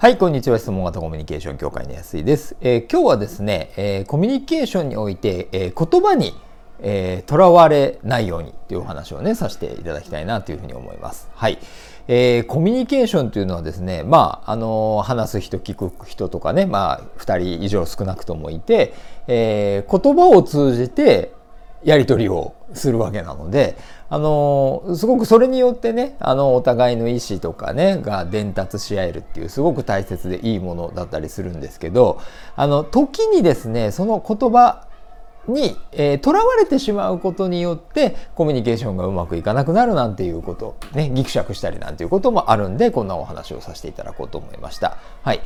はい、こんにちは。質問型コミュニケーション協会の安井です。えー、今日はですね、えー、コミュニケーションにおいて、えー、言葉にえー、われないようにというお話をね、させていただきたいなというふうに思います。はい。えー、コミュニケーションというのはですね、まあ、あのー、話す人、聞く人とかね、まあ、2人以上少なくともいて、えー、言葉を通じてやり取りをするわけなので、あのすごくそれによってねあのお互いの意思とかねが伝達し合えるっていうすごく大切でいいものだったりするんですけどあの時にですねその言葉にとら、えー、われてしまうことによってコミュニケーションがうまくいかなくなるなんていうことねギクシャクしたりなんていうこともあるんでこんなお話をさせていただこうと思いました。はい。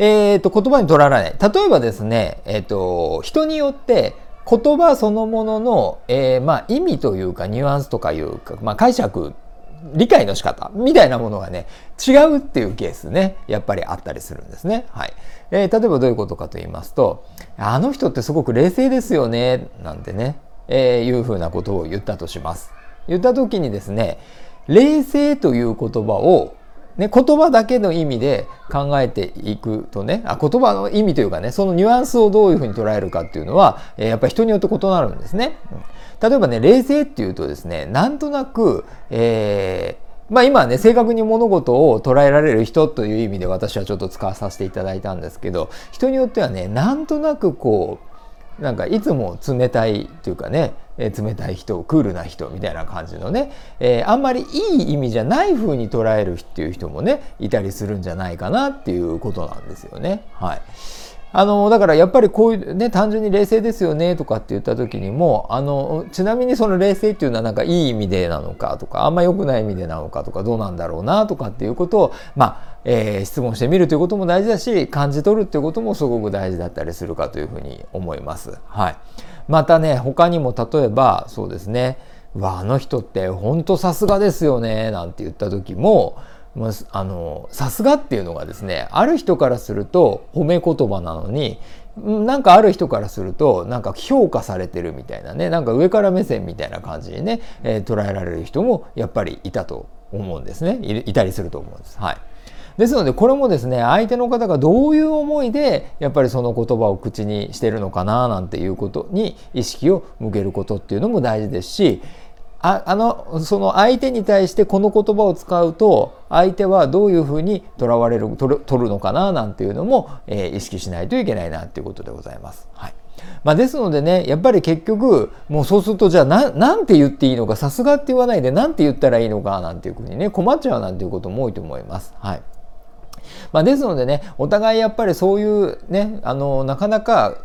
え、ー、と言葉にとらわれない例えばですねえ、ー、と人によって言葉そのものの、えー、まあ、意味というかニュアンスとかいうか、まあ、解釈理解の仕方みたいなものがね違うっていうケースねやっぱりあったりするんですね。はいえー、例えばどういうことかと言いますと「あの人ってすごく冷静ですよね」なんてね、えー、いうふうなことを言ったとします。言った時にですね冷静という言葉をね、言葉だけの意味で考えていくとねあ言葉の意味というかねそのニュアンスをどういうふうに捉えるかっていうのは、えー、やっぱり人によって異なるんですね。例えばね冷静っていうとですねなんとなく、えーまあ今ね、正確に物事を捉えられる人という意味で私はちょっと使わさせていただいたんですけど、人によってはね、なんとなくこう、なんかいつも冷たいというかね、え冷たい人クールな人みたいな感じのね、えー、あんまりいい意味じゃない風に捉えるっていう人もねいたりするんじゃないかなっていうことなんですよね。はいあのだからやっぱりこういうね単純に冷静ですよねとかって言った時にもあのちなみにその冷静っていうのはなんかいい意味でなのかとかあんま良くない意味でなのかとかどうなんだろうなとかっていうことをまあ、えー、質問してみるということも大事だし感じ取るっていうこともすごく大事だったりするかというふうに思います。はいまたね他にも例えばそうですね「わあの人って本当さすがですよね」なんて言った時もあのさすがっていうのがですねある人からすると褒め言葉なのになんかある人からするとなんか評価されてるみたいなねなんか上から目線みたいな感じにね、えー、捉えられる人もやっぱりいたと思うんですね。いたりすると思うんです。はい。ですのでこれもですね相手の方がどういう思いでやっぱりその言葉を口にしてるのかななんていうことに意識を向けることっていうのも大事ですしああのその相手に対してこの言葉を使うと相手はどういうふうにとらわれる取る取るのかななんていうのも、えー、意識しないといけないなっていうことでございます。はいまあ、ですのでねやっぱり結局もうそうするとじゃあ何て言っていいのかさすがって言わないで何て言ったらいいのかなんていうふうにね困っちゃうなんていうことも多いと思います。はいまあ、ですのでねお互いやっぱりそういうねあのなかなか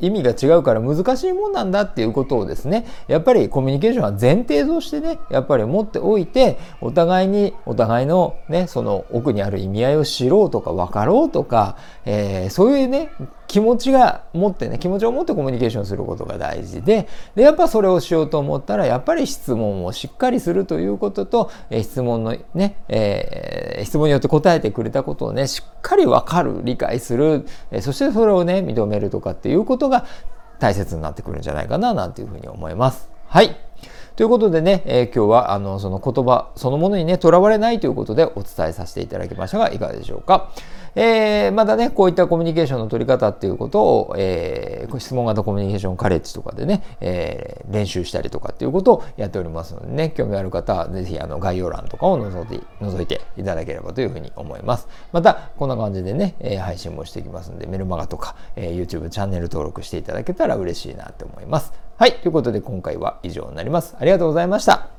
意味が違うから難しいもんなんだっていうことをですねやっぱりコミュニケーションは前提としてねやっぱり持っておいてお互いにお互いのねその奥にある意味合いを知ろうとか分かろうとか、えー、そういうね気持ちが持ってね気持ちを持ってコミュニケーションすることが大事ででやっぱそれをしようと思ったらやっぱり質問をしっかりするということと、え、質問のね、えー、質問によって答えてくれたことをねしっかり分かる理解する、え、そしてそれをね認めるとかっていうことが大切になってくるんじゃないかななんていうふうに思います。はいということでね、えー、今日はあのその言葉そのものにねとらわれないということでお伝えさせていただきましたがいかがでしょうか。えー、またね、こういったコミュニケーションの取り方っていうことを、えー、質問型コミュニケーションカレッジとかでね、えー、練習したりとかっていうことをやっておりますのでね、興味ある方はぜひあの概要欄とかを覗いて覗いていただければというふうに思います。また、こんな感じでね、え配信もしていきますので、メルマガとか、え YouTube チャンネル登録していただけたら嬉しいなって思います。はい、ということで今回は以上になります。ありがとうございました。